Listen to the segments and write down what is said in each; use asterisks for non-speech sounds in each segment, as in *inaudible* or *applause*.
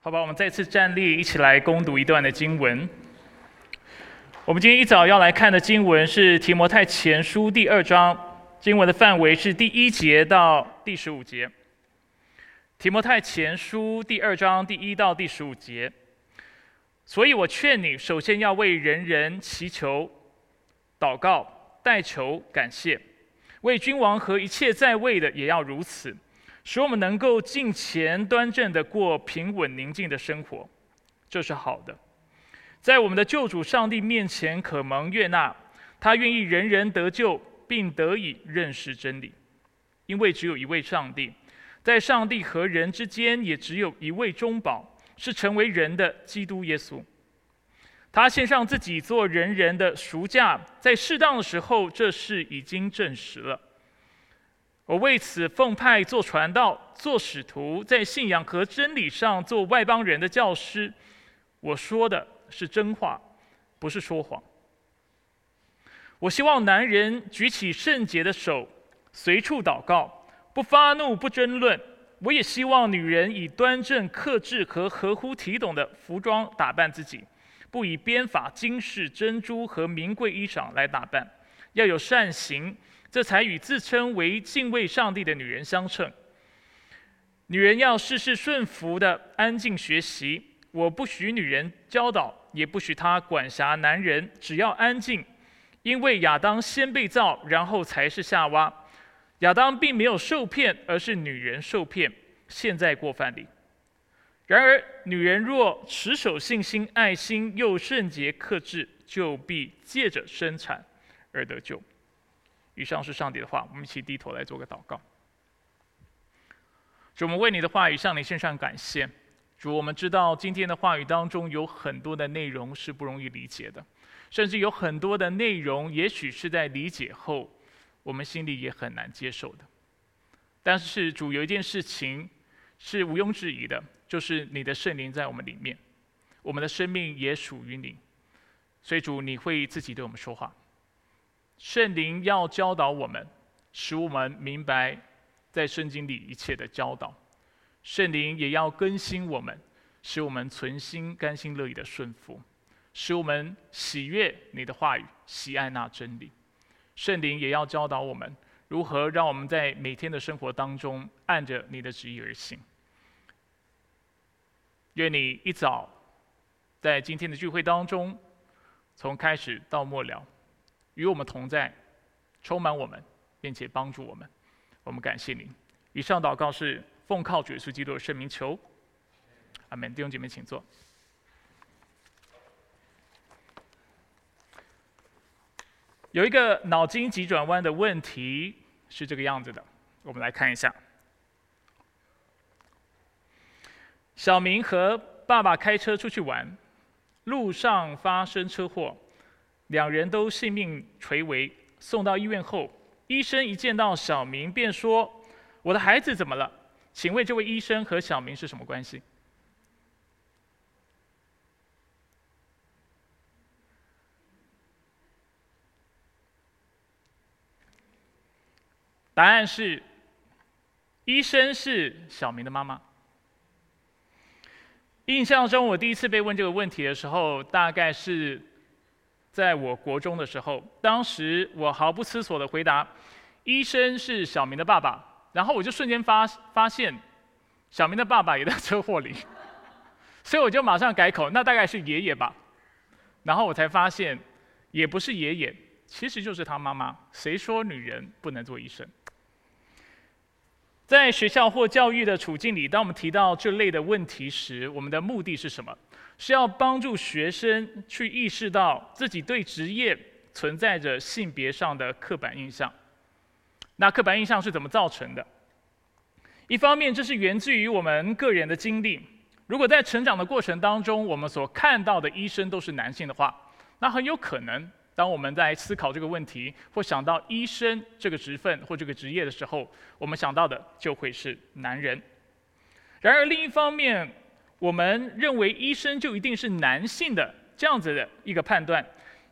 好吧，我们再次站立，一起来攻读一段的经文。我们今天一早要来看的经文是提摩太前书第二章，经文的范围是第一节到第十五节。提摩太前书第二章第一到第十五节。所以我劝你，首先要为人人祈求、祷告、代求、感谢，为君王和一切在位的也要如此。使我们能够尽前端正的过平稳宁静的生活，这是好的。在我们的救主上帝面前可蒙悦纳，他愿意人人得救，并得以认识真理。因为只有一位上帝，在上帝和人之间也只有一位中保，是成为人的基督耶稣。他献上自己做人人的赎价，在适当的时候，这事已经证实了。我为此奉派做传道、做使徒，在信仰和真理上做外邦人的教师。我说的是真话，不是说谎。我希望男人举起圣洁的手，随处祷告，不发怒，不争论。我也希望女人以端正、克制和合乎体统的服装打扮自己，不以编法、金饰、珍珠和名贵衣裳来打扮，要有善行。这才与自称为敬畏上帝的女人相称。女人要事事顺服的安静学习。我不许女人教导，也不许她管辖男人，只要安静。因为亚当先被造，然后才是夏娃。亚当并没有受骗，而是女人受骗，现在过犯里。然而，女人若持守信心、爱心，又圣洁克制，就必借着生产而得救。以上是上帝的话，我们一起低头来做个祷告。主，我们为你的话语向你献上感谢。主，我们知道今天的话语当中有很多的内容是不容易理解的，甚至有很多的内容，也许是在理解后，我们心里也很难接受的。但是主有一件事情是毋庸置疑的，就是你的圣灵在我们里面，我们的生命也属于你，所以主你会自己对我们说话。圣灵要教导我们，使我们明白在圣经里一切的教导；圣灵也要更新我们，使我们存心甘心乐意的顺服，使我们喜悦你的话语，喜爱那真理。圣灵也要教导我们，如何让我们在每天的生活当中按着你的旨意而行。愿你一早在今天的聚会当中，从开始到末了。与我们同在，充满我们，并且帮助我们。我们感谢您。以上祷告是奉靠主耶稣基督的圣名求。阿门。弟兄姐妹，请坐。有一个脑筋急转弯的问题是这个样子的，我们来看一下。小明和爸爸开车出去玩，路上发生车祸。两人都性命垂危，送到医院后，医生一见到小明便说：“我的孩子怎么了？请问这位医生和小明是什么关系？”答案是，医生是小明的妈妈。印象中，我第一次被问这个问题的时候，大概是。在我国中的时候，当时我毫不思索的回答：“医生是小明的爸爸。”然后我就瞬间发发现，小明的爸爸也在车祸里，*laughs* 所以我就马上改口：“那大概是爷爷吧。”然后我才发现，也不是爷爷，其实就是他妈妈。谁说女人不能做医生？在学校或教育的处境里，当我们提到这类的问题时，我们的目的是什么？是要帮助学生去意识到自己对职业存在着性别上的刻板印象。那刻板印象是怎么造成的？一方面，这是源自于我们个人的经历。如果在成长的过程当中，我们所看到的医生都是男性的话，那很有可能，当我们在思考这个问题或想到医生这个职份或这个职业的时候，我们想到的就会是男人。然而，另一方面，我们认为医生就一定是男性的这样子的一个判断，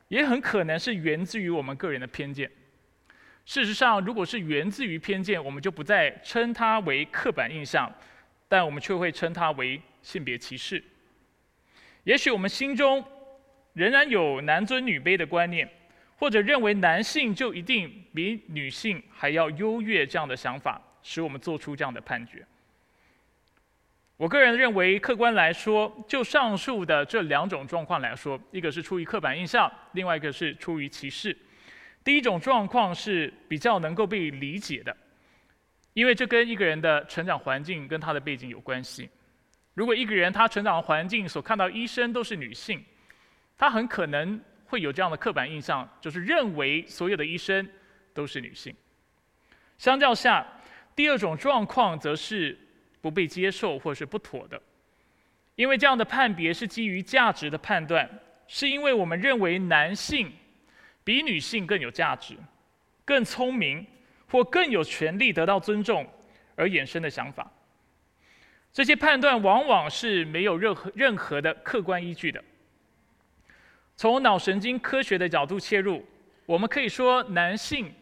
也很可能是源自于我们个人的偏见。事实上，如果是源自于偏见，我们就不再称它为刻板印象，但我们却会称它为性别歧视。也许我们心中仍然有男尊女卑的观念，或者认为男性就一定比女性还要优越这样的想法，使我们做出这样的判决。我个人认为，客观来说，就上述的这两种状况来说，一个是出于刻板印象，另外一个是出于歧视。第一种状况是比较能够被理解的，因为这跟一个人的成长环境跟他的背景有关系。如果一个人他成长环境所看到医生都是女性，他很可能会有这样的刻板印象，就是认为所有的医生都是女性。相较下，第二种状况则是不被接受或是不妥的，因为这样的判别是基于价值的判断，是因为我们认为男性比女性更有价值、更聪明或更有权利得到尊重而衍生的想法。这些判断往往是没有任何任何的客观依据的。从脑神经科学的角度切入，我们可以说男性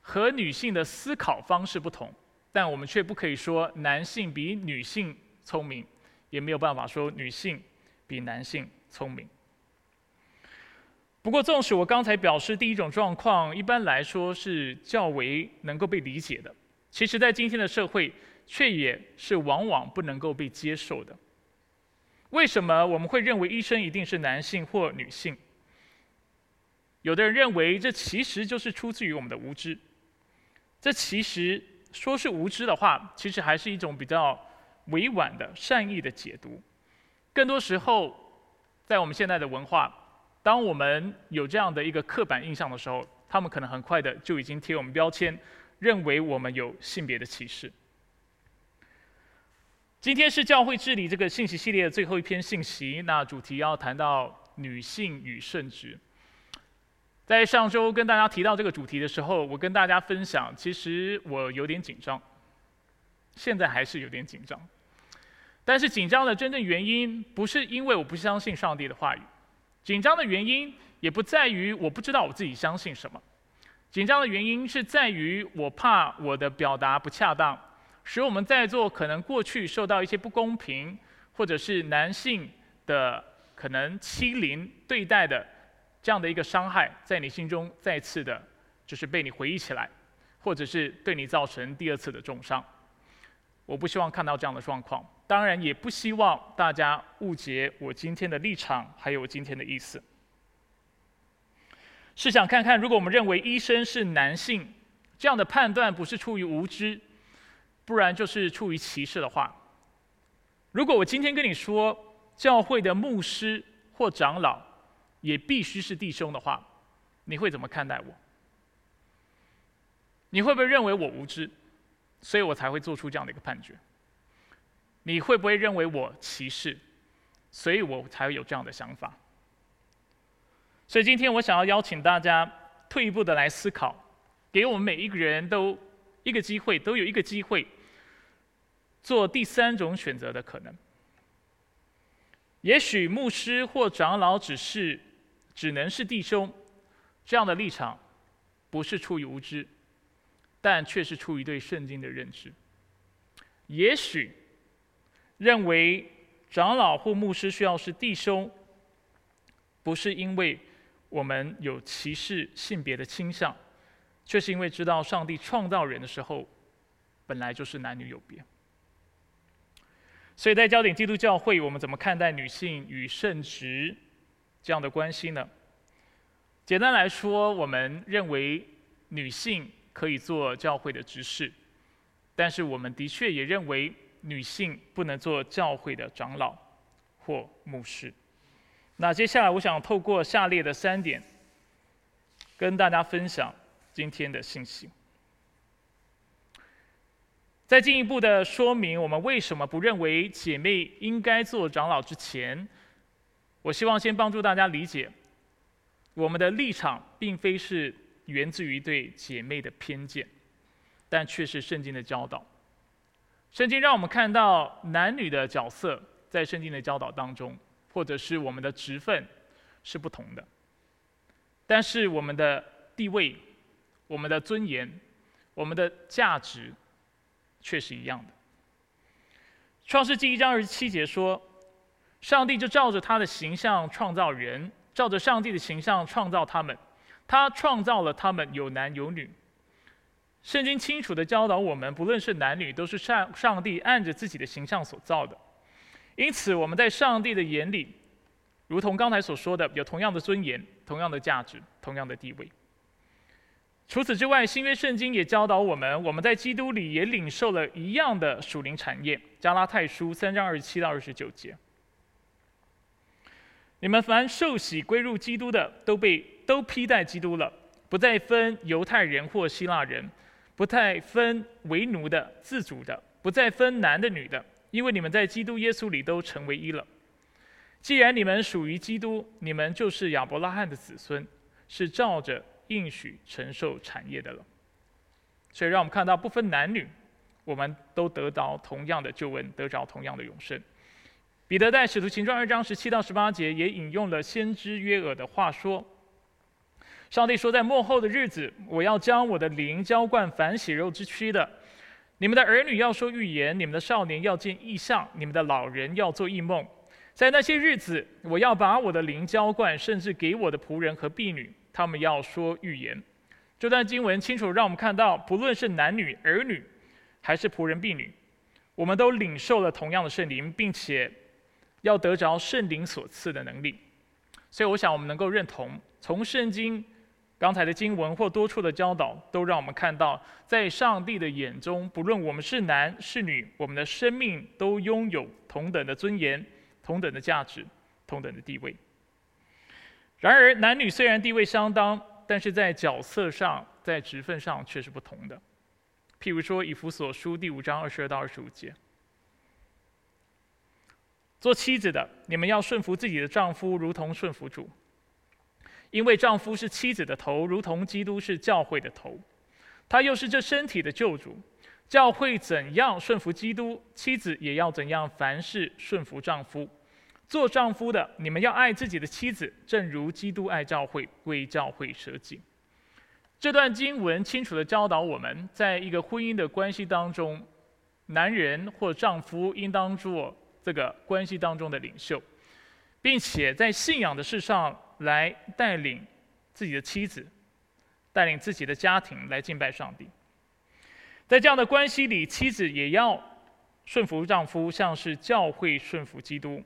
和女性的思考方式不同，但我们却不可以说男性比女性聪明，也没有办法说女性比男性聪明。不过，纵使我刚才表示第一种状况一般来说是较为能够被理解的，其实在今天的社会。却也是往往不能够被接受的。为什么我们会认为医生一定是男性或女性？有的人认为这其实就是出自于我们的无知。这其实说是无知的话，其实还是一种比较委婉的善意的解读。更多时候，在我们现在的文化，当我们有这样的一个刻板印象的时候，他们可能很快的就已经贴我们标签，认为我们有性别的歧视。今天是教会治理这个信息系列的最后一篇信息，那主题要谈到女性与圣职。在上周跟大家提到这个主题的时候，我跟大家分享，其实我有点紧张，现在还是有点紧张。但是紧张的真正原因，不是因为我不相信上帝的话语，紧张的原因也不在于我不知道我自己相信什么，紧张的原因是在于我怕我的表达不恰当。使我们在座可能过去受到一些不公平，或者是男性的可能欺凌对待的这样的一个伤害，在你心中再次的，就是被你回忆起来，或者是对你造成第二次的重伤。我不希望看到这样的状况，当然也不希望大家误解我今天的立场，还有我今天的意思。试想看看，如果我们认为医生是男性，这样的判断不是出于无知。不然就是出于歧视的话。如果我今天跟你说，教会的牧师或长老也必须是弟兄的话，你会怎么看待我？你会不会认为我无知，所以我才会做出这样的一个判决？你会不会认为我歧视，所以我才会有这样的想法？所以今天我想要邀请大家退一步的来思考，给我们每一个人都一个机会，都有一个机会。做第三种选择的可能，也许牧师或长老只是只能是弟兄，这样的立场不是出于无知，但却是出于对圣经的认知。也许认为长老或牧师需要是弟兄，不是因为我们有歧视性别的倾向，却是因为知道上帝创造人的时候本来就是男女有别。所以在焦点基督教会，我们怎么看待女性与圣职这样的关系呢？简单来说，我们认为女性可以做教会的执事，但是我们的确也认为女性不能做教会的长老或牧师。那接下来，我想透过下列的三点，跟大家分享今天的信息。在进一步的说明我们为什么不认为姐妹应该做长老之前，我希望先帮助大家理解，我们的立场并非是源自于对姐妹的偏见，但却是圣经的教导。圣经让我们看到男女的角色在圣经的教导当中，或者是我们的职分是不同的，但是我们的地位、我们的尊严、我们的价值。却是一样的。创世纪一章二十七节说：“上帝就照着他的形象创造人，照着上帝的形象创造他们，他创造了他们有男有女。圣经清楚的教导我们，不论是男女，都是上上帝按着自己的形象所造的。因此，我们在上帝的眼里，如同刚才所说的，有同样的尊严、同样的价值、同样的地位。除此之外，新约圣经也教导我们，我们在基督里也领受了一样的属灵产业。加拉太书三章二十七到二十九节：你们凡受洗归入基督的，都被都披戴基督了，不再分犹太人或希腊人，不再分为奴的、自主的，不再分男的、女的，因为你们在基督耶稣里都成为一了。既然你们属于基督，你们就是亚伯拉罕的子孙，是照着。应许承受产业的了，所以让我们看到不分男女，我们都得到同样的救恩，得着同样的永生。彼得在使徒行传二章十七到十八节也引用了先知约珥的话说：“上帝说，在末后的日子，我要将我的灵浇灌凡血肉之躯的。你们的儿女要说预言，你们的少年要见异象，你们的老人要做异梦。在那些日子，我要把我的灵浇灌，甚至给我的仆人和婢女。”他们要说预言，这段经文清楚让我们看到，不论是男女儿女，还是仆人婢女，我们都领受了同样的圣灵，并且要得着圣灵所赐的能力。所以，我想我们能够认同，从圣经刚才的经文或多处的教导，都让我们看到，在上帝的眼中，不论我们是男是女，我们的生命都拥有同等的尊严、同等的价值、同等的地位。然而，男女虽然地位相当，但是在角色上、在职分上却是不同的。譬如说，《以弗所书》第五章二十二到二十五节：“做妻子的，你们要顺服自己的丈夫，如同顺服主，因为丈夫是妻子的头，如同基督是教会的头，他又是这身体的救主。教会怎样顺服基督，妻子也要怎样凡事顺服丈夫。”做丈夫的，你们要爱自己的妻子，正如基督爱教会，为教会舍己。这段经文清楚地教导我们，在一个婚姻的关系当中，男人或丈夫应当做这个关系当中的领袖，并且在信仰的事上来带领自己的妻子，带领自己的家庭来敬拜上帝。在这样的关系里，妻子也要顺服丈夫，像是教会顺服基督。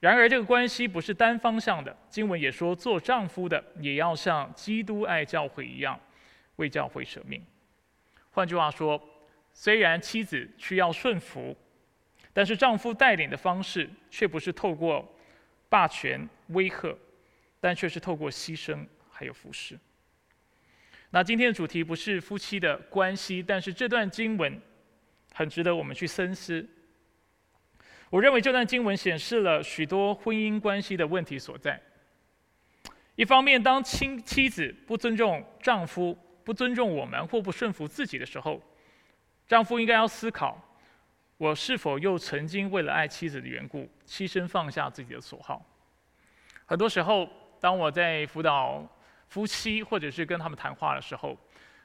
然而，这个关系不是单方向的。经文也说，做丈夫的也要像基督爱教会一样，为教会舍命。换句话说，虽然妻子需要顺服，但是丈夫带领的方式却不是透过霸权威吓，但却是透过牺牲还有服侍。那今天的主题不是夫妻的关系，但是这段经文很值得我们去深思。我认为这段经文显示了许多婚姻关系的问题所在。一方面，当妻妻子不尊重丈夫、不尊重我们或不顺服自己的时候，丈夫应该要思考：我是否又曾经为了爱妻子的缘故，牺牲放下自己的所好？很多时候，当我在辅导夫妻或者是跟他们谈话的时候，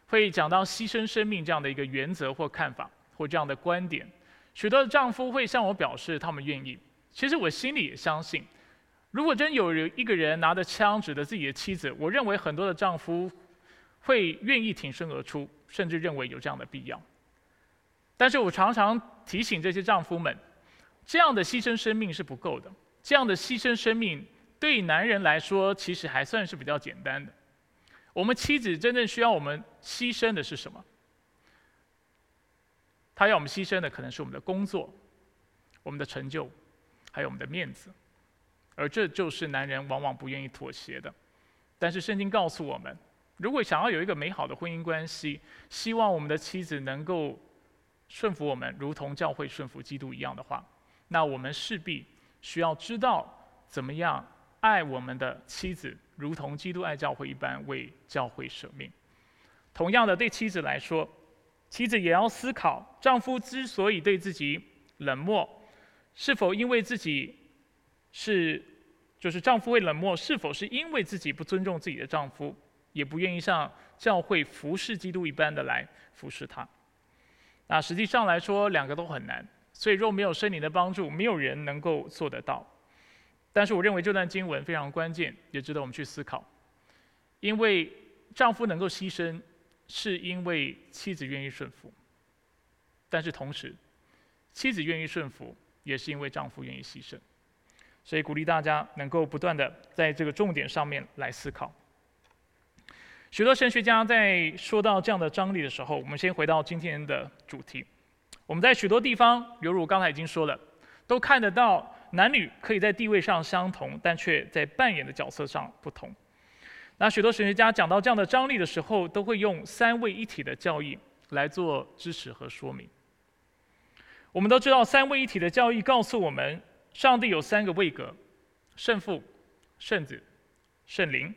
会讲到牺牲生命这样的一个原则或看法或这样的观点。许多的丈夫会向我表示他们愿意，其实我心里也相信，如果真有一个人拿着枪指着自己的妻子，我认为很多的丈夫会愿意挺身而出，甚至认为有这样的必要。但是我常常提醒这些丈夫们，这样的牺牲生命是不够的，这样的牺牲生命对男人来说其实还算是比较简单的。我们妻子真正需要我们牺牲的是什么？他要我们牺牲的可能是我们的工作、我们的成就，还有我们的面子，而这就是男人往往不愿意妥协的。但是圣经告诉我们，如果想要有一个美好的婚姻关系，希望我们的妻子能够顺服我们，如同教会顺服基督一样的话，那我们势必需要知道怎么样爱我们的妻子，如同基督爱教会一般为教会舍命。同样的，对妻子来说。妻子也要思考，丈夫之所以对自己冷漠，是否因为自己是，就是丈夫会冷漠，是否是因为自己不尊重自己的丈夫，也不愿意像教会服侍基督一般的来服侍他？那实际上来说，两个都很难。所以若没有圣灵的帮助，没有人能够做得到。但是我认为这段经文非常关键，也值得我们去思考。因为丈夫能够牺牲，是因为妻子愿意顺服；但是同时，妻子愿意顺服，也是因为丈夫愿意牺牲。所以鼓励大家能够不断的在这个重点上面来思考。许多神学家在说到这样的张力的时候，我们先回到今天的主题。我们在许多地方，犹如刚才已经说了，都看得到男女可以在地位上相同，但却在扮演的角色上不同。那许多神学家讲到这样的张力的时候，都会用三位一体的教义来做支持和说明。我们都知道，三位一体的教义告诉我们，上帝有三个位格：圣父、圣子、圣灵。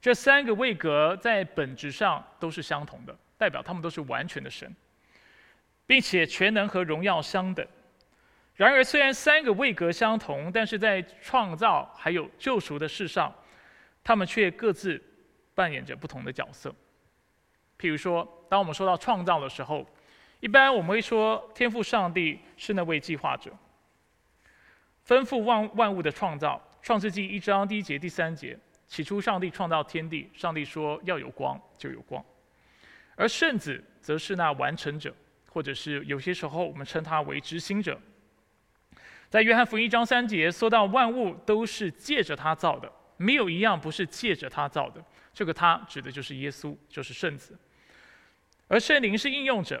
这三个位格在本质上都是相同的，代表他们都是完全的神，并且全能和荣耀相等。然而，虽然三个位格相同，但是在创造还有救赎的事上，他们却各自扮演着不同的角色。譬如说，当我们说到创造的时候，一般我们会说天赋上帝是那位计划者，吩咐万万物的创造。创世纪一章第一节、第三节。起初，上帝创造天地。上帝说：“要有光，就有光。”而圣子则是那完成者，或者是有些时候我们称他为执行者。在约翰福音一章三节说到：“万物都是借着他造的，没有一样不是借着他造的。”这个“他”指的就是耶稣，就是圣子。而圣灵是应用者。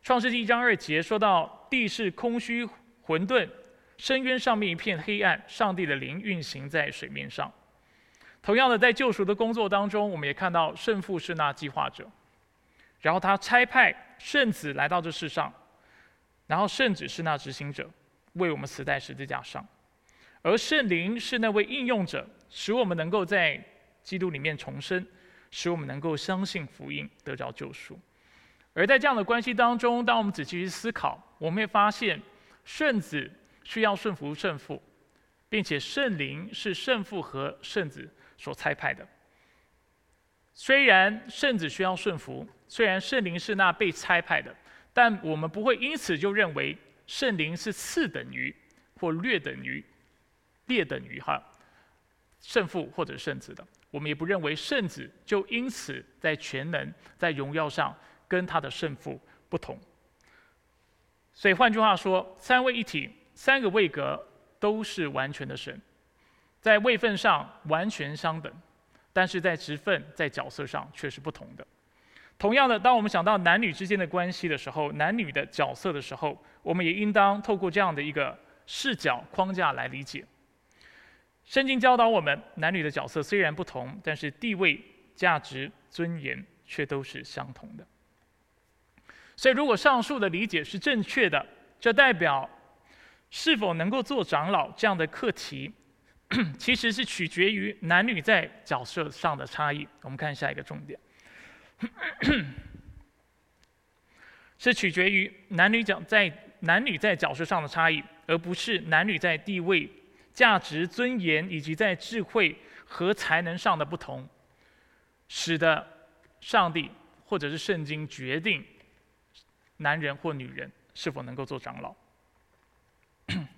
创世纪一章二节说到：“地是空虚混沌，深渊上面一片黑暗，上帝的灵运行在水面上。”同样的，在救赎的工作当中，我们也看到圣父是那计划者，然后他差派圣子来到这世上，然后圣子是那执行者，为我们死在十字架上，而圣灵是那位应用者，使我们能够在基督里面重生，使我们能够相信福音，得着救赎。而在这样的关系当中，当我们仔细去思考，我们会发现圣子需要顺服圣父，并且圣灵是圣父和圣子。所差派的，虽然圣子需要顺服，虽然圣灵是那被差派的，但我们不会因此就认为圣灵是次等于或略等于、劣等于哈圣父或者圣子的。我们也不认为圣子就因此在全能、在荣耀上跟他的圣父不同。所以换句话说，三位一体、三个位格都是完全的神。在位分上完全相等，但是在职分、在角色上却是不同的。同样的，当我们想到男女之间的关系的时候，男女的角色的时候，我们也应当透过这样的一个视角框架来理解。圣经教导我们，男女的角色虽然不同，但是地位、价值、尊严却都是相同的。所以，如果上述的理解是正确的，这代表是否能够做长老这样的课题。*clears throat* 其实是取决于男女在角色上的差异。我们看下一个重点，*clears throat* 是取决于男女角在男女在角色上的差异，而不是男女在地位、价值、尊严以及在智慧和才能上的不同，使得上帝或者是圣经决定男人或女人是否能够做长老。*clears throat*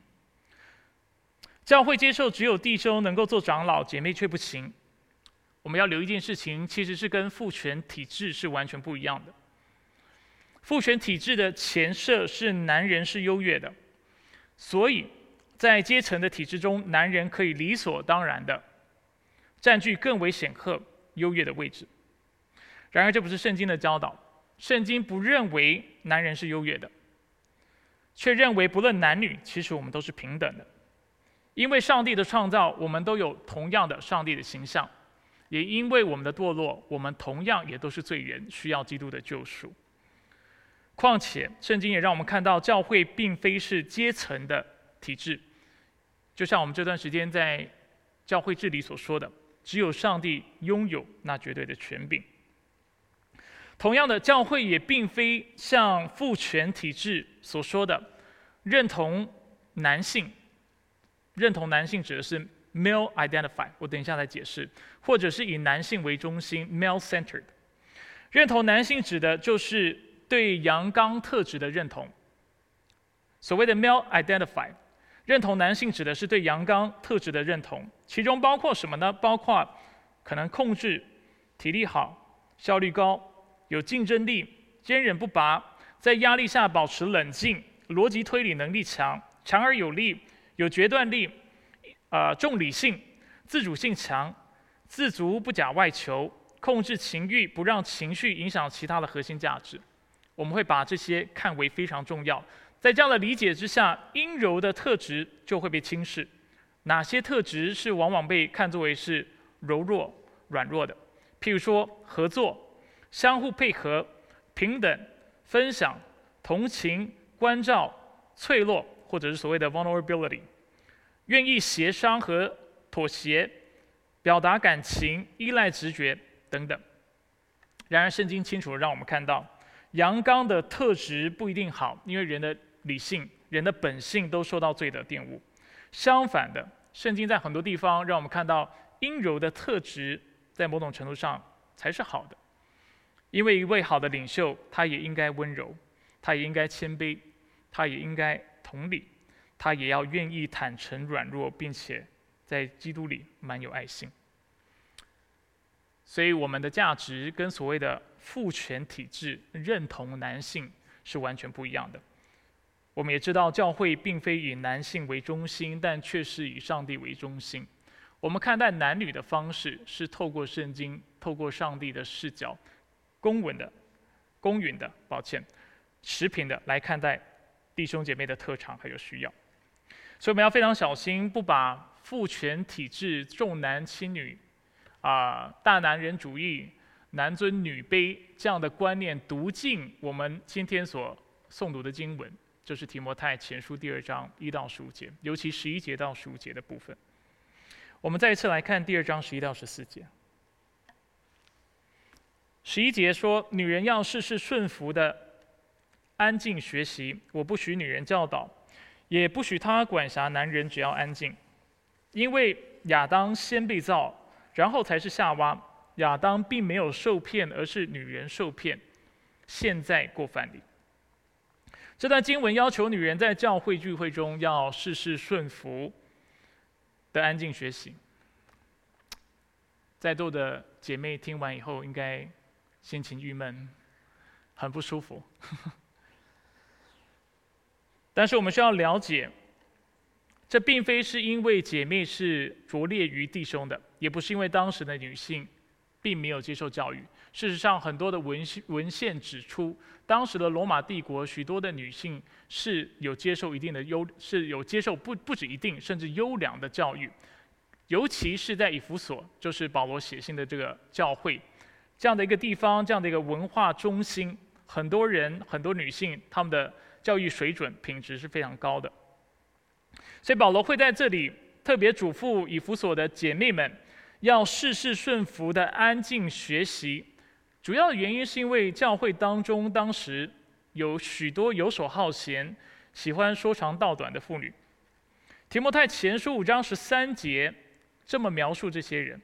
教会接受只有弟兄能够做长老，姐妹却不行。我们要留一件事情，其实是跟父权体制是完全不一样的。父权体制的前设是男人是优越的，所以在阶层的体制中，男人可以理所当然的占据更为显赫、优越的位置。然而，这不是圣经的教导。圣经不认为男人是优越的，却认为不论男女，其实我们都是平等的。因为上帝的创造，我们都有同样的上帝的形象；也因为我们的堕落，我们同样也都是罪人，需要基督的救赎。况且，圣经也让我们看到，教会并非是阶层的体制，就像我们这段时间在教会治理所说的，只有上帝拥有那绝对的权柄。同样的，教会也并非像父权体制所说的，认同男性。认同男性指的是 male identify，我等一下再解释，或者是以男性为中心 male centered。认同男性指的就是对阳刚特质的认同。所谓的 male identify，认同男性指的是对阳刚特质的认同，其中包括什么呢？包括可能控制、体力好、效率高、有竞争力、坚韧不拔，在压力下保持冷静、逻辑推理能力强、强而有力、有决断力、呃重理性、自主性强、自足不假外求、控制情欲不让情绪影响其他的核心价值。我们会把这些看为非常重要。在这样的理解之下，阴柔的特质就会被轻视。哪些特质是往往被看作为是柔弱、软弱的？譬如说，合作、相互配合、平等、分享、同情、关照、脆弱，或者是所谓的 vulnerability，愿意协商和妥协，表达感情、依赖直觉等等。然而，圣经清楚让我们看到，阳刚的特质不一定好，因为人的。理性人的本性都受到罪的玷污。相反的，圣经在很多地方让我们看到阴柔的特质，在某种程度上才是好的。因为一位好的领袖，他也应该温柔，他也应该谦卑，他也应该同理，他也要愿意坦诚软弱，并且在基督里满有爱心。所以，我们的价值跟所谓的父权体制认同男性是完全不一样的。我们也知道，教会并非以男性为中心，但却是以上帝为中心。我们看待男女的方式是透过圣经，透过上帝的视角，公允的、公允的，抱歉，持平的来看待弟兄姐妹的特长还有需要。所以我们要非常小心，不把父权体制重男轻女、啊大男人主义、男尊女卑这样的观念读进我们今天所诵读的经文。就是提摩太前书第二章一到十五节，尤其十一节到十五节的部分。我们再一次来看第二章十一到十四节。十一节说：“女人要事事顺服的，安静学习。我不许女人教导，也不许她管辖男人，只要安静。因为亚当先被造，然后才是夏娃。亚当并没有受骗，而是女人受骗，现在过犯里。”这段经文要求女人在教会聚会中要事事顺服的安静学习。在座的姐妹听完以后，应该心情郁闷，很不舒服。但是我们需要了解，这并非是因为姐妹是拙劣于弟兄的，也不是因为当时的女性并没有接受教育。事实上，很多的文献文献指出，当时的罗马帝国许多的女性是有接受一定的优，是有接受不不止一定，甚至优良的教育，尤其是在以弗所，就是保罗写信的这个教会，这样的一个地方，这样的一个文化中心，很多人很多女性，她们的教育水准品质是非常高的，所以保罗会在这里特别嘱咐以弗所的姐妹们，要事事顺服的安静学习。主要的原因是因为教会当中当时有许多游手好闲、喜欢说长道短的妇女。提摩太前书五章十三节这么描述这些人：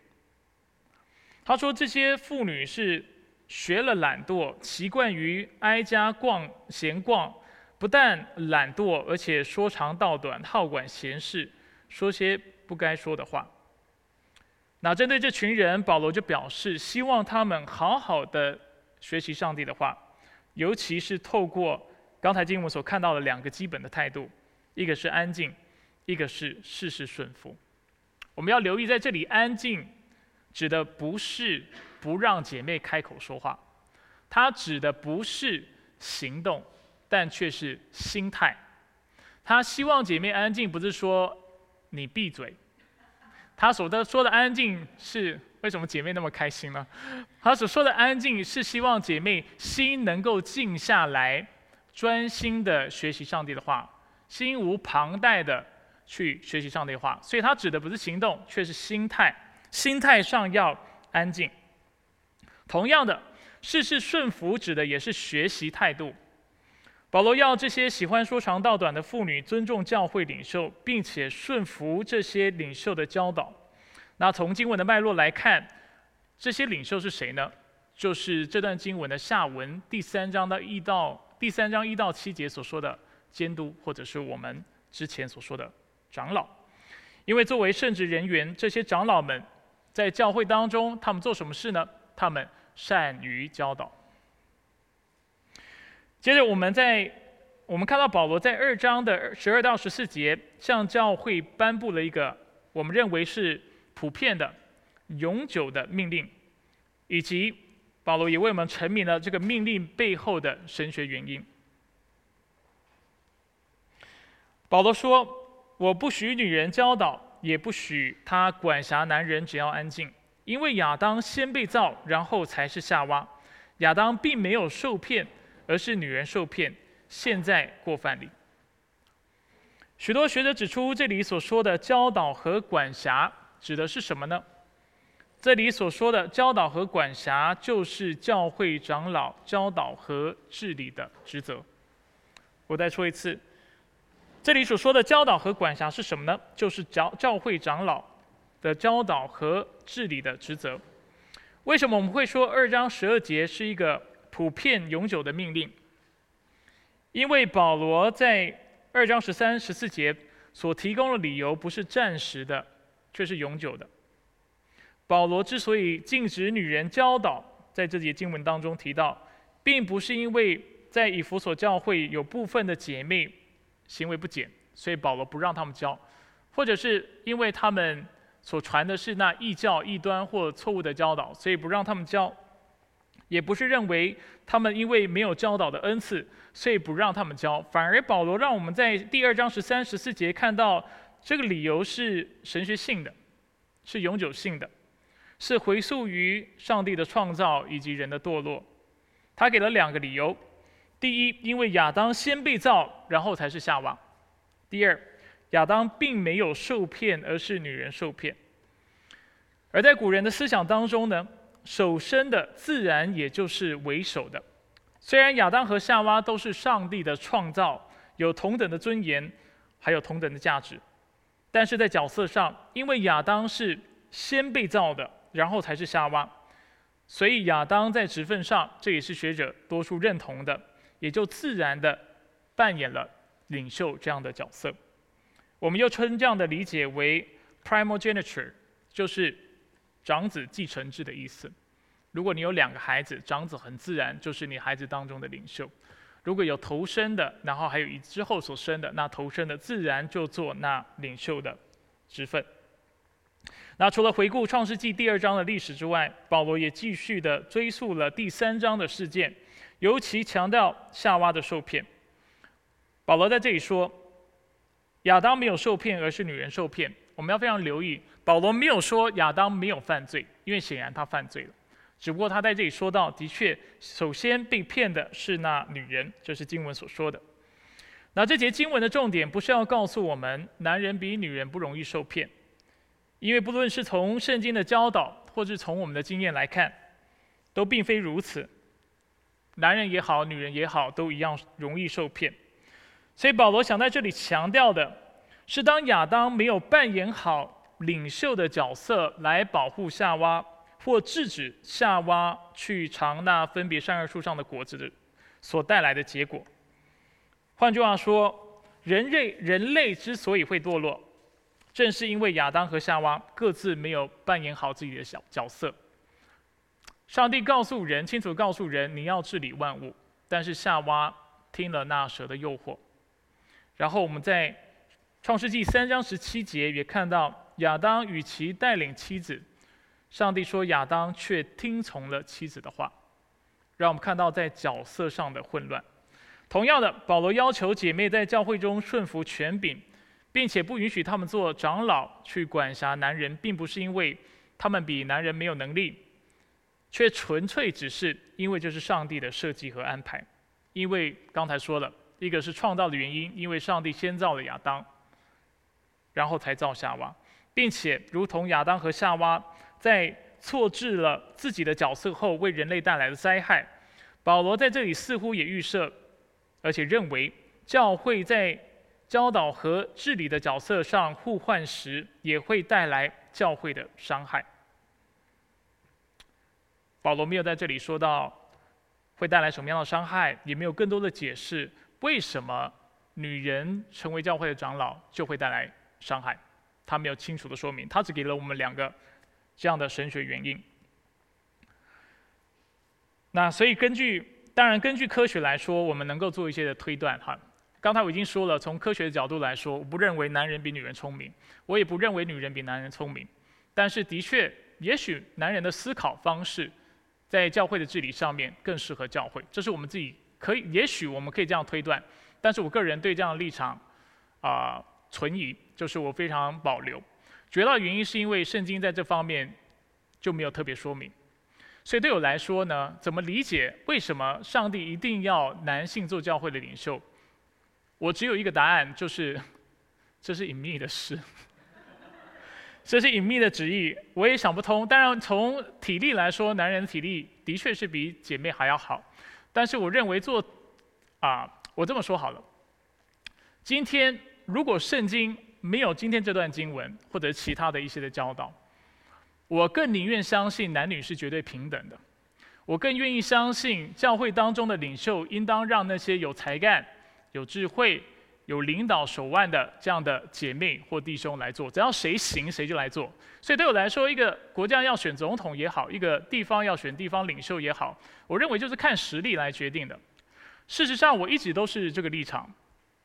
他说这些妇女是学了懒惰，习惯于挨家逛闲逛，不但懒惰，而且说长道短，好管闲事，说些不该说的话。那针对这群人，保罗就表示希望他们好好的学习上帝的话，尤其是透过刚才经文所看到的两个基本的态度，一个是安静，一个是事事顺服。我们要留意，在这里安静指的不是不让姐妹开口说话，它指的不是行动，但却是心态。他希望姐妹安静，不是说你闭嘴。他所的说的安静是为什么姐妹那么开心呢？他所说的安静是希望姐妹心能够静下来，专心的学习上帝的话，心无旁贷的去学习上帝的话。所以他指的不是行动，却是心态。心态上要安静。同样的，事事顺服指的也是学习态度。保罗要这些喜欢说长道短的妇女尊重教会领袖，并且顺服这些领袖的教导。那从经文的脉络来看，这些领袖是谁呢？就是这段经文的下文第三章的一到第三章一到七节所说的监督，或者是我们之前所说的长老，因为作为圣职人员，这些长老们在教会当中，他们做什么事呢？他们善于教导。接着，我们在我们看到保罗在二章的十二到十四节，向教会颁布了一个我们认为是普遍的、永久的命令，以及保罗也为我们阐明了这个命令背后的神学原因。保罗说：“我不许女人教导，也不许她管辖男人，只要安静。因为亚当先被造，然后才是夏娃。亚当并没有受骗，而是女人受骗，现在过犯里。”许多学者指出，这里所说的教导和管辖指的是什么呢？这里所说的教导和管辖，就是教会长老教导和治理的职责。我再说一次。这里所说的教导和管辖是什么呢？就是教教会长老的教导和治理的职责。为什么我们会说二章十二节是一个普遍永久的命令？因为保罗在二章十三、十四节所提供的理由不是暂时的，却是永久的。保罗之所以禁止女人教导，在这节经文当中提到，并不是因为在以弗所教会有部分的姐妹。行为不检，所以保罗不让他们教，或者是因为他们所传的是那异教、异端或错误的教导，所以不让他们教；也不是认为他们因为没有教导的恩赐，所以不让他们教。反而保罗让我们在第二章十三、十四节看到，这个理由是神学性的，是永久性的，是回溯于上帝的创造以及人的堕落。他给了两个理由。第一，因为亚当先被造，然后才是夏娃；第二，亚当并没有受骗，而是女人受骗。而在古人的思想当中呢，首生的自然也就是为首的。虽然亚当和夏娃都是上帝的创造，有同等的尊严，还有同等的价值，但是在角色上，因为亚当是先被造的，然后才是夏娃，所以亚当在职分上，这也是学者多数认同的。也就自然的扮演了领袖这样的角色。我们又称这样的理解为 primogeniture，就是长子继承制的意思。如果你有两个孩子，长子很自然就是你孩子当中的领袖。如果有头生的，然后还有一之后所生的，那头生的自然就做那领袖的职分。那除了回顾创世纪第二章的历史之外，保罗也继续的追溯了第三章的事件。尤其强调夏娃的受骗。保罗在这里说，亚当没有受骗，而是女人受骗。我们要非常留意，保罗没有说亚当没有犯罪，因为显然他犯罪了。只不过他在这里说到，的确，首先被骗的是那女人，这是经文所说的。那这节经文的重点不是要告诉我们，男人比女人不容易受骗，因为不论是从圣经的教导，或是从我们的经验来看，都并非如此。男人也好，女人也好，都一样容易受骗。所以保罗想在这里强调的是，当亚当没有扮演好领袖的角色来保护夏娃，或制止夏娃去尝那分别善恶树上的果子的所带来的结果。换句话说，人类人类之所以会堕落，正是因为亚当和夏娃各自没有扮演好自己的小角色。上帝告诉人，清楚告诉人，你要治理万物。但是夏娃听了那蛇的诱惑，然后我们在创世纪三章十七节也看到亚当与其带领妻子，上帝说亚当却听从了妻子的话，让我们看到在角色上的混乱。同样的，保罗要求姐妹在教会中顺服权柄，并且不允许他们做长老去管辖男人，并不是因为他们比男人没有能力。却纯粹只是因为这是上帝的设计和安排，因为刚才说了一个是创造的原因，因为上帝先造了亚当，然后才造夏娃，并且如同亚当和夏娃在错置了自己的角色后为人类带来的灾害，保罗在这里似乎也预设，而且认为教会在教导和治理的角色上互换时，也会带来教会的伤害。保罗没有在这里说到会带来什么样的伤害，也没有更多的解释为什么女人成为教会的长老就会带来伤害。他没有清楚的说明，他只给了我们两个这样的神学原因。那所以根据，当然根据科学来说，我们能够做一些的推断哈。刚才我已经说了，从科学的角度来说，我不认为男人比女人聪明，我也不认为女人比男人聪明。但是的确，也许男人的思考方式，在教会的治理上面更适合教会，这是我们自己可以，也许我们可以这样推断。但是我个人对这样的立场，啊。存疑，就是我非常保留。主要原因是因为圣经在这方面就没有特别说明，所以对我来说呢，怎么理解为什么上帝一定要男性做教会的领袖？我只有一个答案，就是这是隐秘的事，这是隐秘的旨意，我也想不通。当然，从体力来说，男人的体力的确是比姐妹还要好，但是我认为做啊，我这么说好了，今天。如果圣经没有今天这段经文，或者其他的一些的教导，我更宁愿相信男女是绝对平等的。我更愿意相信教会当中的领袖应当让那些有才干、有智慧、有领导手腕的这样的姐妹或弟兄来做。只要谁行，谁就来做。所以对我来说，一个国家要选总统也好，一个地方要选地方领袖也好，我认为就是看实力来决定的。事实上，我一直都是这个立场。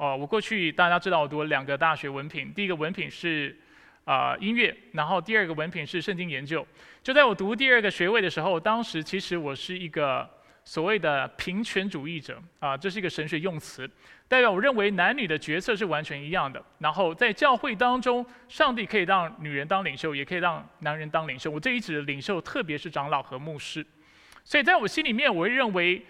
哦，我过去大家知道我读了两个大学文凭，第一个文凭是啊音乐，然后第二个文凭是圣经研究。就在我读第二个学位的时候，当时其实我是一个所谓的平权主义者啊，这是一个神学用词，代表我认为男女的角色是完全一样的。然后在教会当中，上帝可以让女人当领袖，也可以让男人当领袖。我这一指的领袖，特别是长老和牧师。所以在我心里面，我会认为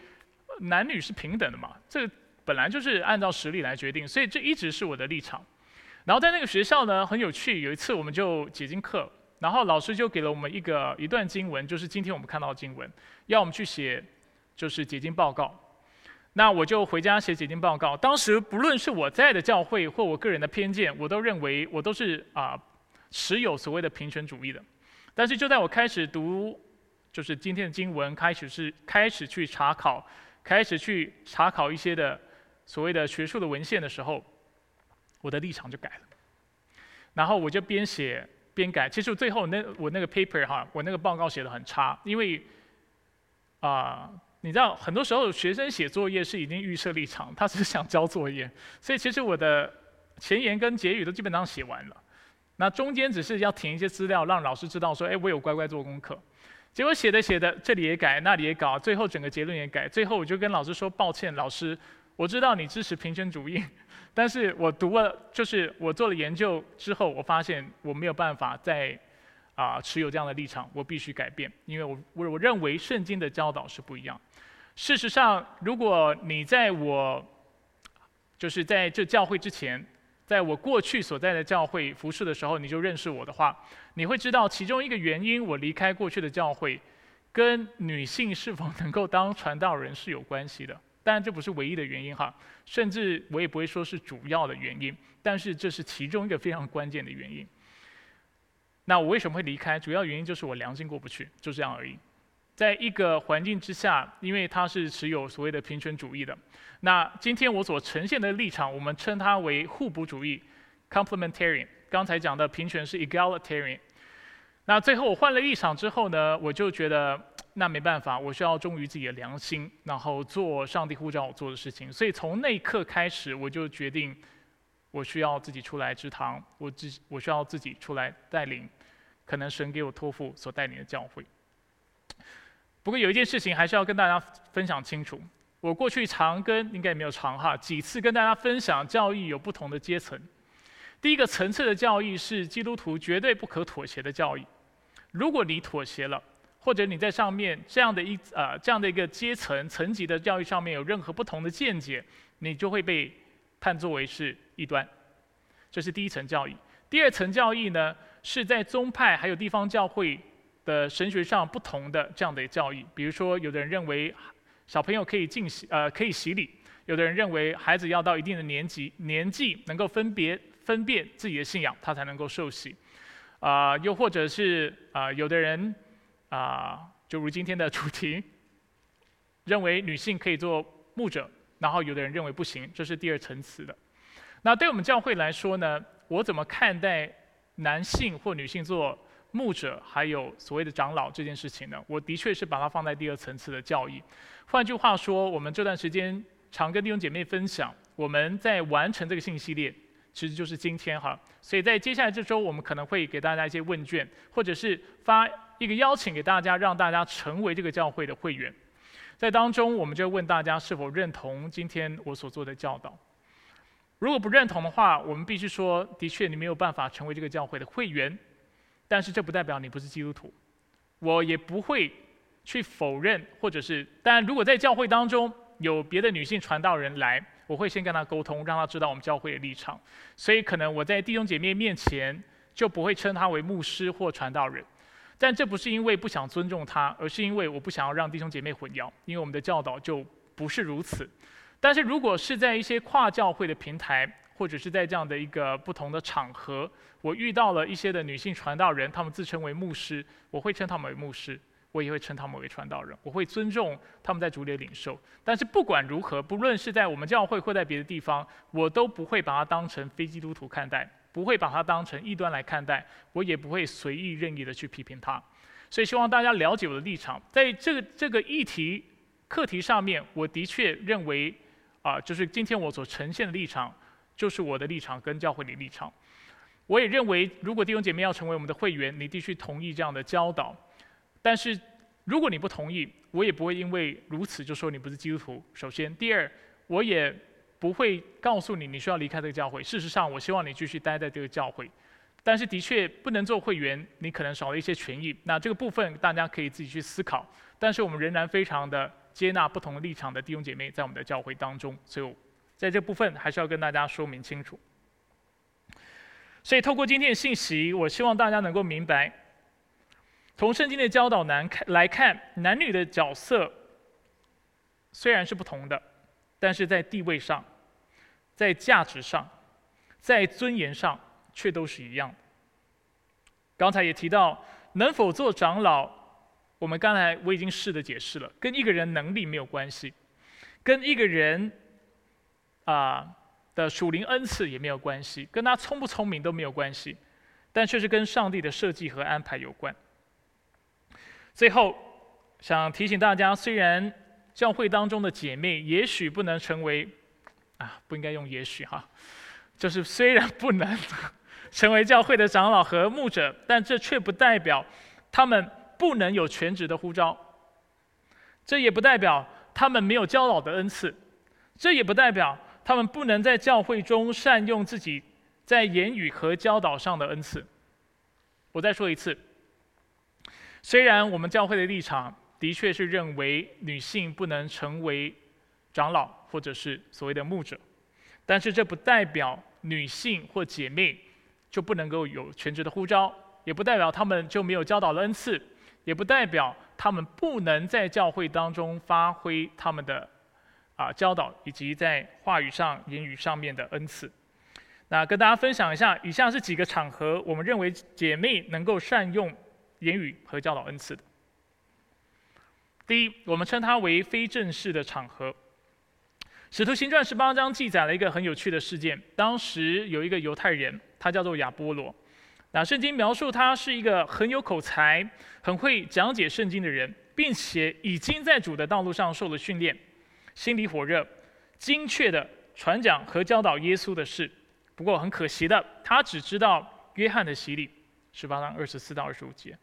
男女是平等的嘛，这。本来就是按照实力来决定，所以这一直是我的立场。然后在那个学校呢，很有趣。有一次我们就解经课，然后老师就给了我们一个一段经文，就是今天我们看到的经文，要我们去写就是解经报告。那我就回家写解经报告。当时不论是我在的教会或我个人的偏见，我都认为我都是啊持有所谓的平权主义的。但是就在我开始读就是今天的经文，开始是开始去查考，开始去查考一些的。所谓的学术的文献的时候，我的立场就改了，然后我就边写边改。其实最后那我那个 paper 哈，我那个报告写的很差，因为啊，你知道很多时候学生写作业是已经预设立场，他只是想交作业，所以其实我的前言跟结语都基本上写完了，那中间只是要填一些资料，让老师知道说，哎，我有乖乖做功课。结果写的写的这里也改，那里也搞，最后整个结论也改，最后我就跟老师说抱歉，老师。我知道你支持平权主义，*laughs* 但是我读了，就是我做了研究之后，我发现我没有办法再啊持有这样的立场，我必须改变，因为我我我认为圣经的教导是不一样。事实上，如果你在我就是在这教会之前，在我过去所在的教会服侍的时候，你就认识我的话，你会知道其中一个原因，我离开过去的教会，跟女性是否能够当传道人是有关系的。当然，这不是唯一的原因哈，甚至我也不会说是主要的原因，但是这是其中一个非常关键的原因。那我为什么会离开？主要原因就是我良心过不去，就这样而已。在一个环境之下，因为他是持有所谓的平权主义的，那今天我所呈现的立场，我们称它为互补主义 （complementarian）。刚才讲的平权是 egalitarian。那最后我换了立场之后呢，我就觉得。那没办法，我需要忠于自己的良心，然后做上帝呼召我做的事情。所以从那一刻开始，我就决定，我需要自己出来支堂，我自我需要自己出来带领，可能神给我托付所带领的教会。不过有一件事情还是要跟大家分享清楚，我过去常跟应该也没有常哈几次跟大家分享，教义有不同的阶层。第一个层次的教义是基督徒绝对不可妥协的教义，如果你妥协了。或者你在上面这样的一呃这样的一个阶层层级的教育上面有任何不同的见解，你就会被判作为是异端。这是第一层教义。第二层教义呢，是在宗派还有地方教会的神学上不同的这样的教义。比如说，有的人认为小朋友可以进洗呃可以洗礼；有的人认为孩子要到一定的年纪年纪能够分别分辨自己的信仰，他才能够受洗。啊，又或者是啊，有的人。啊，就如今天的主题，认为女性可以做牧者，然后有的人认为不行，这是第二层次的。那对我们教会来说呢，我怎么看待男性或女性做牧者，还有所谓的长老这件事情呢？我的确是把它放在第二层次的教义。换句话说，我们这段时间常跟弟兄姐妹分享，我们在完成这个信息列，其实就是今天哈。所以在接下来这周，我们可能会给大家一些问卷，或者是发一个邀请给大家，让大家成为这个教会的会员。在当中，我们就问大家是否认同今天我所做的教导。如果不认同的话，我们必须说，的确你没有办法成为这个教会的会员，但是这不代表你不是基督徒。我也不会去否认，或者是，当然，如果在教会当中有别的女性传道人来，我会先跟她沟通，让她知道我们教会的立场。所以，可能我在弟兄姐妹面前就不会称她为牧师或传道人。但这不是因为不想尊重他，而是因为我不想要让弟兄姐妹混淆，因为我们的教导就不是如此。但是如果是在一些跨教会的平台，或者是在这样的一个不同的场合，我遇到了一些的女性传道人，他们自称为牧师，我会称他们为牧师，我也会称他们为传道人，我会尊重他们在主里的领受。但是不管如何，不论是在我们教会或在别的地方，我都不会把它当成非基督徒看待，不会把它当成异端来看待，我也不会随意任意的去批评他。所以希望大家了解我的立场，在这个这个议题课题上面，我的确认为。啊，就是今天我所呈现的立场，就是我的立场跟教会的立场。我也认为，如果弟兄姐妹要成为我们的会员，你必须同意这样的教导。但是，如果你不同意，我也不会因为如此就说你不是基督徒。首先，第二，我也不会告诉你你需要离开这个教会。事实上，我希望你继续待在这个教会。但是，的确不能做会员，你可能少了一些权益。那这个部分大家可以自己去思考。但是，我们仍然非常的。接纳不同立场的弟兄姐妹在我们的教会当中，所以在这部分还是要跟大家说明清楚。所以透过今天的信息，我希望大家能够明白，从圣经的教导难看来看，男女的角色虽然是不同的，但是在地位上、在价值上、在尊严上却都是一样的。刚才也提到，能否做长老？我们刚才我已经试着解释了，跟一个人能力没有关系，跟一个人啊的属灵恩赐也没有关系，跟他聪不聪明都没有关系，但却是跟上帝的设计和安排有关。最后想提醒大家，虽然教会当中的姐妹也许不能成为啊，不应该用也许哈，就是虽然不能 *laughs* 成为教会的长老和牧者，但这却不代表他们。不能有全职的呼召，这也不代表他们没有教导的恩赐，这也不代表他们不能在教会中善用自己在言语和教导上的恩赐。我再说一次，虽然我们教会的立场的确是认为女性不能成为长老或者是所谓的牧者，但是这不代表女性或姐妹就不能够有全职的呼召，也不代表他们就没有教导的恩赐。也不代表他们不能在教会当中发挥他们的啊教导以及在话语上、言语上面的恩赐。那跟大家分享一下，以下是几个场合，我们认为姐妹能够善用言语和教导恩赐的。第一，我们称它为非正式的场合。使徒行传十八章记载了一个很有趣的事件，当时有一个犹太人，他叫做亚波罗。那圣经描述他是一个很有口才、很会讲解圣经的人，并且已经在主的道路上受了训练，心里火热，精确的传讲和教导耶稣的事。不过很可惜的，他只知道约翰的洗礼，十八章二十四到二十五节。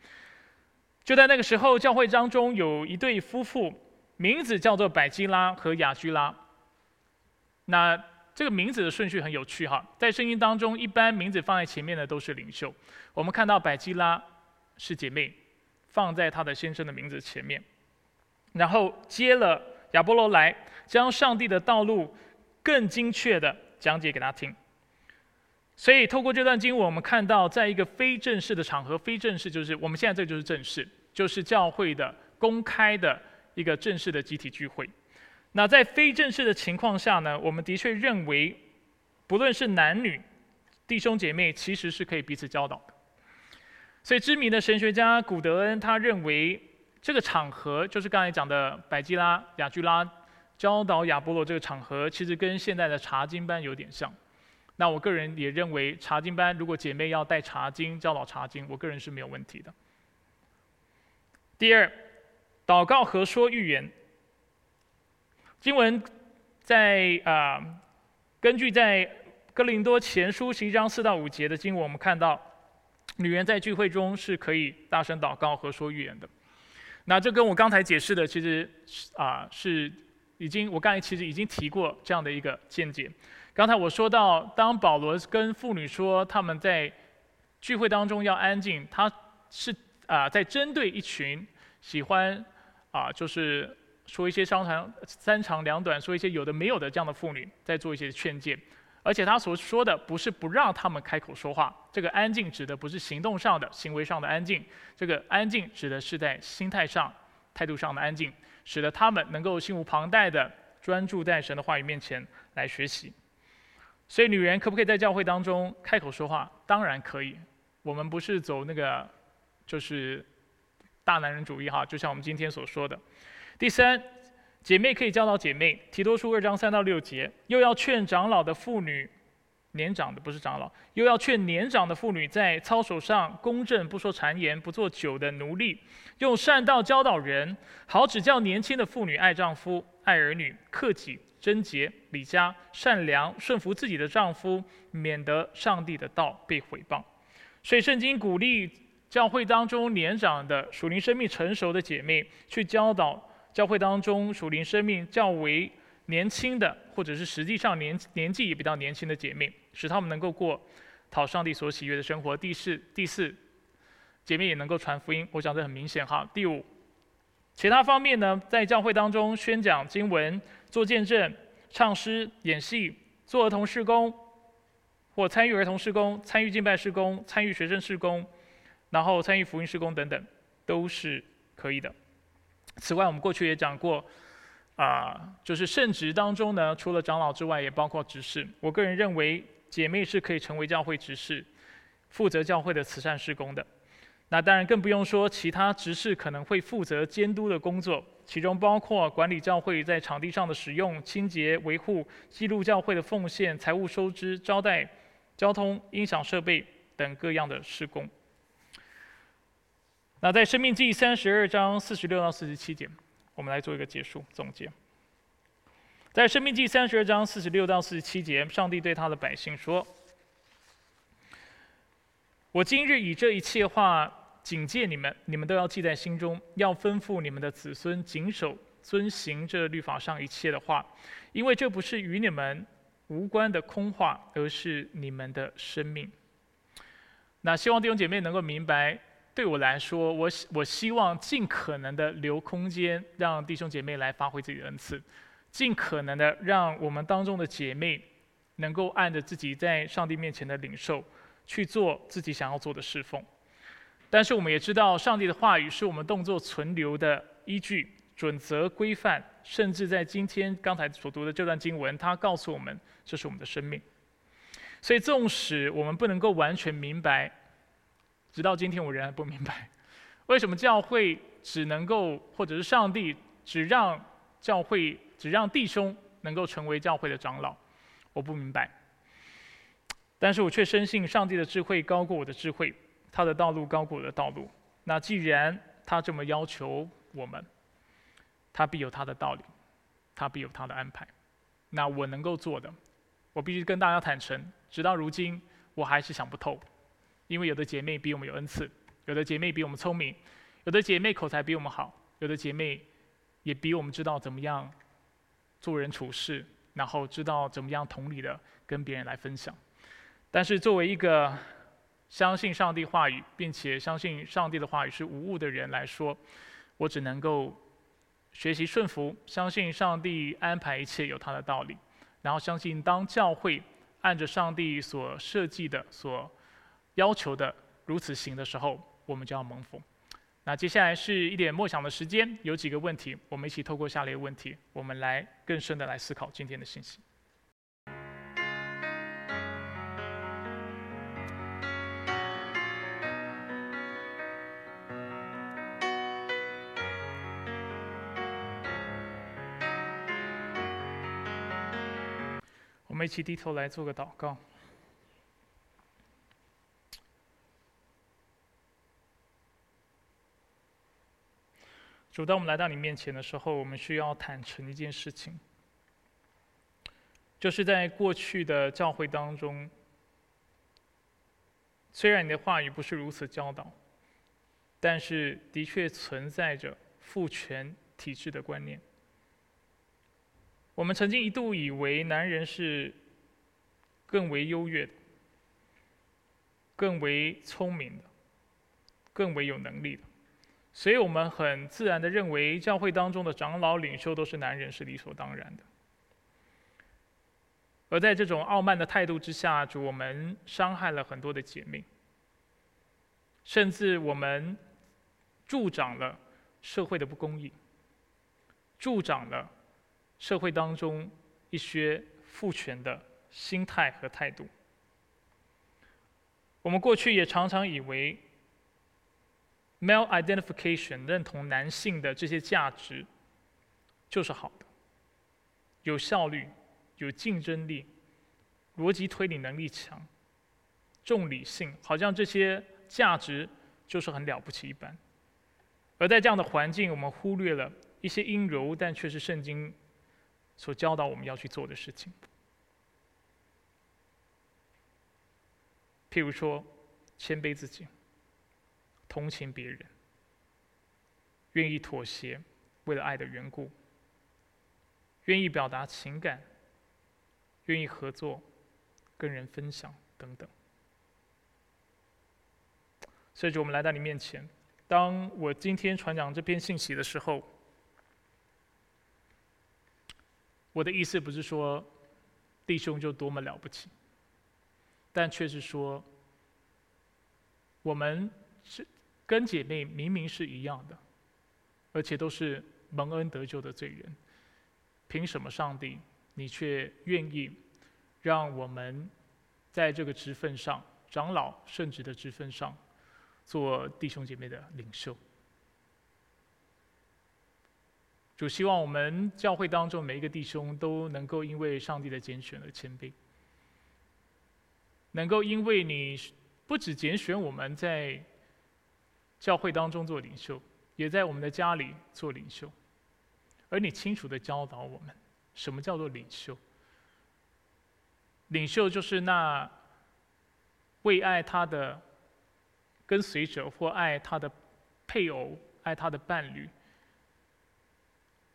就在那个时候，教会当中有一对夫妇，名字叫做百基拉和雅居拉。那。这个名字的顺序很有趣哈，在圣经当中，一般名字放在前面的都是领袖。我们看到百基拉是姐妹，放在她的先生的名字前面，然后接了亚波罗来，将上帝的道路更精确的讲解给他听。所以透过这段经文，我们看到，在一个非正式的场合，非正式就是我们现在这就是正式，就是教会的公开的一个正式的集体聚会。那在非正式的情况下呢，我们的确认为，不论是男女弟兄姐妹，其实是可以彼此教导的。所以知名的神学家古德恩他认为，这个场合就是刚才讲的百基拉、雅居拉教导亚波罗这个场合，其实跟现在的查经班有点像。那我个人也认为，查经班如果姐妹要带查经、教导查经，我个人是没有问题的。第二，祷告和说预言。经文在啊，根据在哥林多前书十一章四到五节的经文，我们看到，女人在聚会中是可以大声祷告和说预言的。那这跟我刚才解释的，其实啊是已经我刚才其实已经提过这样的一个见解。刚才我说到，当保罗跟妇女说他们在聚会当中要安静，他是啊在针对一群喜欢啊就是说一些三长三长两短，说一些有的没有的这样的妇女，在做一些劝诫。而且他所说的不是不让他们开口说话，这个安静指的不是行动上的、行为上的安静，这个安静指的是在心态上、态度上的安静，使得他们能够心无旁贷的专注在神的话语面前来学习。所以，女人可不可以在教会当中开口说话？当然可以。我们不是走那个，就是大男人主义哈，就像我们今天所说的。第三，姐妹可以教导姐妹。提多书二章三到六节，又要劝长老的妇女，年长的不是长老，又要劝年长的妇女在操守上公正，不说谗言，不做酒的奴隶，用善道教导人，好指教年轻的妇女爱丈夫、爱儿女、克己。贞洁、礼家、善良、顺服自己的丈夫，免得上帝的道被毁谤。所以圣经鼓励教会当中年长的属灵生命成熟的姐妹，去教导教会当中属灵生命较为年轻的，或者是实际上年年纪也比较年轻的姐妹，使她们能够过讨上帝所喜悦的生活。第四，第四，姐妹也能够传福音。我想这很明显哈。第五。其他方面呢，在教会当中宣讲经文、做见证、唱诗、演戏、做儿童事工，或参与儿童事工、参与敬拜事工、参与学生事工，然后参与福音事工等等，都是可以的。此外，我们过去也讲过，啊，就是圣职当中呢，除了长老之外，也包括执事。我个人认为，姐妹是可以成为教会执事，负责教会的慈善事工的。那当然更不用说其他执事可能会负责监督的工作，其中包括管理教会在场地上的使用、清洁维护、记录教会的奉献、财务收支、招待、交通、音响设备等各样的施工。那在《生命记》三十二章四十六到四十七节，我们来做一个结束总结。在《生命记》三十二章四十六到四十七节，上帝对他的百姓说。我今日以这一切话警戒你们，你们都要记在心中，要吩咐你们的子孙谨守遵行这律法上一切的话，因为这不是与你们无关的空话，而是你们的生命。那希望弟兄姐妹能够明白，对我来说，我我希望尽可能的留空间，让弟兄姐妹来发挥自己的恩赐，尽可能的让我们当中的姐妹能够按着自己在上帝面前的领受。去做自己想要做的侍奉，但是我们也知道，上帝的话语是我们动作存留的依据、准则、规范，甚至在今天刚才所读的这段经文，它告诉我们这是我们的生命。所以，纵使我们不能够完全明白，直到今天我仍然不明白，为什么教会只能够，或者是上帝只让教会、只让弟兄能够成为教会的长老，我不明白。但是我却深信上帝的智慧高过我的智慧，他的道路高过我的道路。那既然他这么要求我们，他必有他的道理，他必有他的安排。那我能够做的，我必须跟大家坦诚，直到如今我还是想不透。因为有的姐妹比我们有恩赐，有的姐妹比我们聪明，有的姐妹口才比我们好，有的姐妹也比我们知道怎么样做人处事，然后知道怎么样同理的跟别人来分享。但是，作为一个相信上帝话语，并且相信上帝的话语是无误的人来说，我只能够学习顺服，相信上帝安排一切有他的道理，然后相信当教会按着上帝所设计的、所要求的如此行的时候，我们就要蒙福。那接下来是一点默想的时间，有几个问题，我们一起透过下列问题，我们来更深的来思考今天的信息。我们一起低头来做个祷告。主，当我们来到你面前的时候，我们需要坦诚一件事情，就是在过去的教会当中，虽然你的话语不是如此教导，但是的确存在着父权体制的观念。我们曾经一度以为男人是更为优越的、更为聪明的、更为有能力的。所以我们很自然的认为，教会当中的长老领袖都是男人，是理所当然的。而在这种傲慢的态度之下，主我们伤害了很多的姐妹，甚至我们助长了社会的不公义，助长了社会当中一些父权的心态和态度。我们过去也常常以为。Male identification 认同男性的这些价值，就是好的，有效率、有竞争力、逻辑推理能力强、重理性，好像这些价值就是很了不起一般。而在这样的环境，我们忽略了一些阴柔，但却是圣经所教导我们要去做的事情。譬如说，谦卑自己。同情别人，愿意妥协，为了爱的缘故，愿意表达情感，愿意合作，跟人分享等等。所以，就我们来到你面前，当我今天传讲这篇信息的时候，我的意思不是说弟兄就多么了不起，但却是说我们是。跟姐妹明明是一样的，而且都是蒙恩得救的罪人，凭什么上帝你却愿意让我们在这个职分上，长老圣职的职分上，做弟兄姐妹的领袖？主希望我们教会当中每一个弟兄都能够因为上帝的拣选而谦卑，能够因为你不止拣选我们在。教会当中做领袖，也在我们的家里做领袖，而你清楚的教导我们，什么叫做领袖？领袖就是那为爱他的跟随者或爱他的配偶、爱他的伴侣，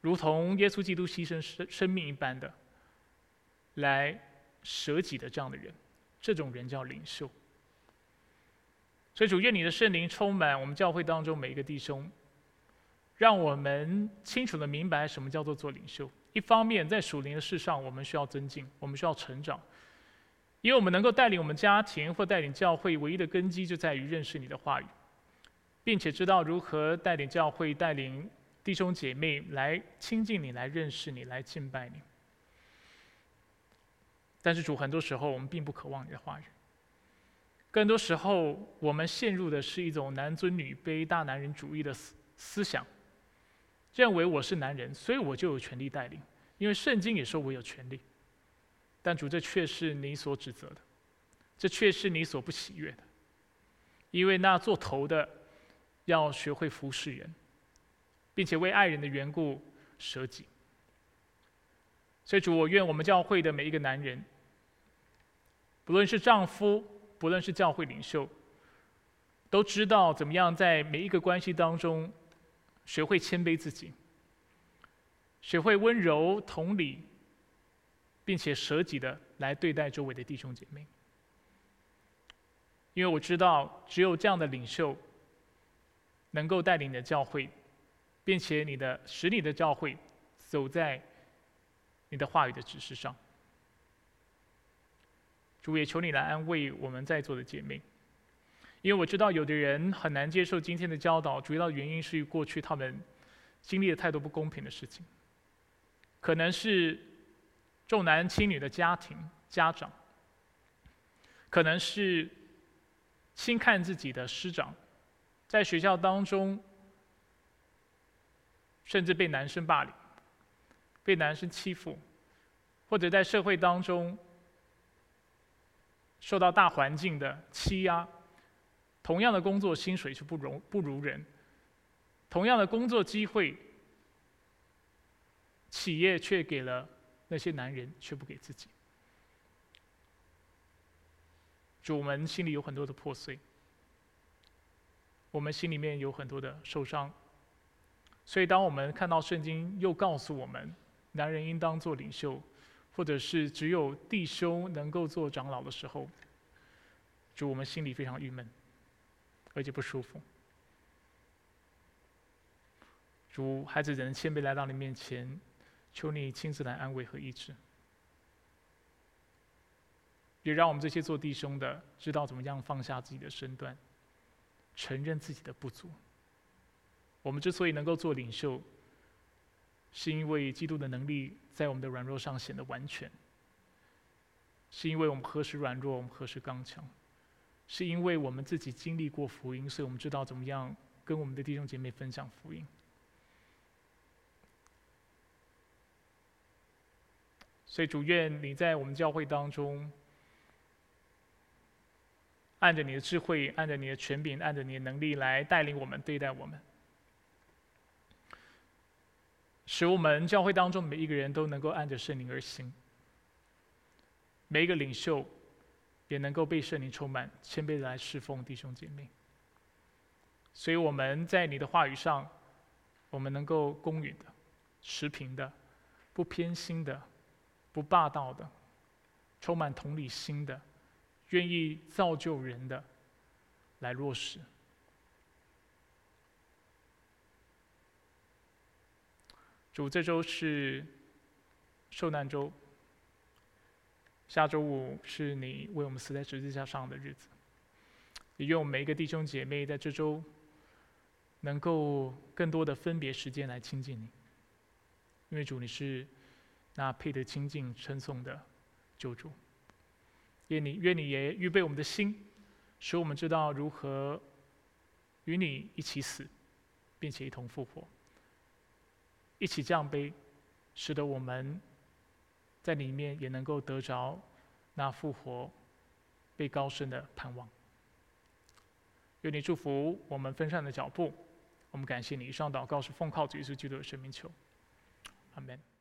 如同耶稣基督牺牲生生命一般的来舍己的这样的人，这种人叫领袖。所以主愿你的圣灵充满我们教会当中每一个弟兄，让我们清楚的明白什么叫做做领袖。一方面，在属灵的事上，我们需要增进，我们需要成长，因为我们能够带领我们家庭或带领教会，唯一的根基就在于认识你的话语，并且知道如何带领教会、带领弟兄姐妹来亲近你、来认识你、来敬拜你。但是主，很多时候我们并不渴望你的话语。更多时候，我们陷入的是一种男尊女卑、大男人主义的思思想，认为我是男人，所以我就有权利带领，因为圣经也说我有权利。但主，这却是你所指责的，这却是你所不喜悦的，因为那做头的要学会服侍人，并且为爱人的缘故舍己。所以主，我愿我们教会的每一个男人，不论是丈夫。不论是教会领袖，都知道怎么样在每一个关系当中学会谦卑自己，学会温柔同理，并且舍己的来对待周围的弟兄姐妹。因为我知道，只有这样的领袖能够带领你的教会，并且你的使你的教会走在你的话语的指示上。主也求你来安慰我们在座的姐妹，因为我知道有的人很难接受今天的教导，主要的原因是过去他们经历了太多不公平的事情，可能是重男轻女的家庭家长，可能是轻看自己的师长，在学校当中甚至被男生霸凌，被男生欺负，或者在社会当中。受到大环境的欺压，同样的工作薪水却不容不如人，同样的工作机会，企业却给了那些男人，却不给自己。主，我们心里有很多的破碎，我们心里面有很多的受伤。所以，当我们看到圣经又告诉我们，男人应当做领袖，或者是只有弟兄能够做长老的时候，主，我们心里非常郁闷，而且不舒服。主，孩子人谦卑来到你面前，求你亲自来安慰和医治，也让我们这些做弟兄的知道怎么样放下自己的身段，承认自己的不足。我们之所以能够做领袖，是因为基督的能力在我们的软弱上显得完全；是因为我们何时软弱，我们何时刚强；是因为我们自己经历过福音，所以我们知道怎么样跟我们的弟兄姐妹分享福音。所以主愿你在我们教会当中，按着你的智慧，按着你的权柄，按着你的能力来带领我们，对待我们。使我们教会当中每一个人都能够按着圣灵而行，每一个领袖也能够被圣灵充满，谦卑的来侍奉弟兄姐妹。所以我们在你的话语上，我们能够公允的、持平的、不偏心的、不霸道的、充满同理心的、愿意造就人的来落实。主，这周是受难周，下周五是你为我们死在十字架上的日子。也愿我们每一个弟兄姐妹在这周能够更多的分别时间来亲近你，因为主你是那配得亲近称颂的救主。愿你愿你也预备我们的心，使我们知道如何与你一起死，并且一同复活。一起这样背，使得我们在里面也能够得着那复活、被高升的盼望。愿你祝福我们分散的脚步，我们感谢你。以上祷告是奉靠主耶稣基督的生命求，阿门。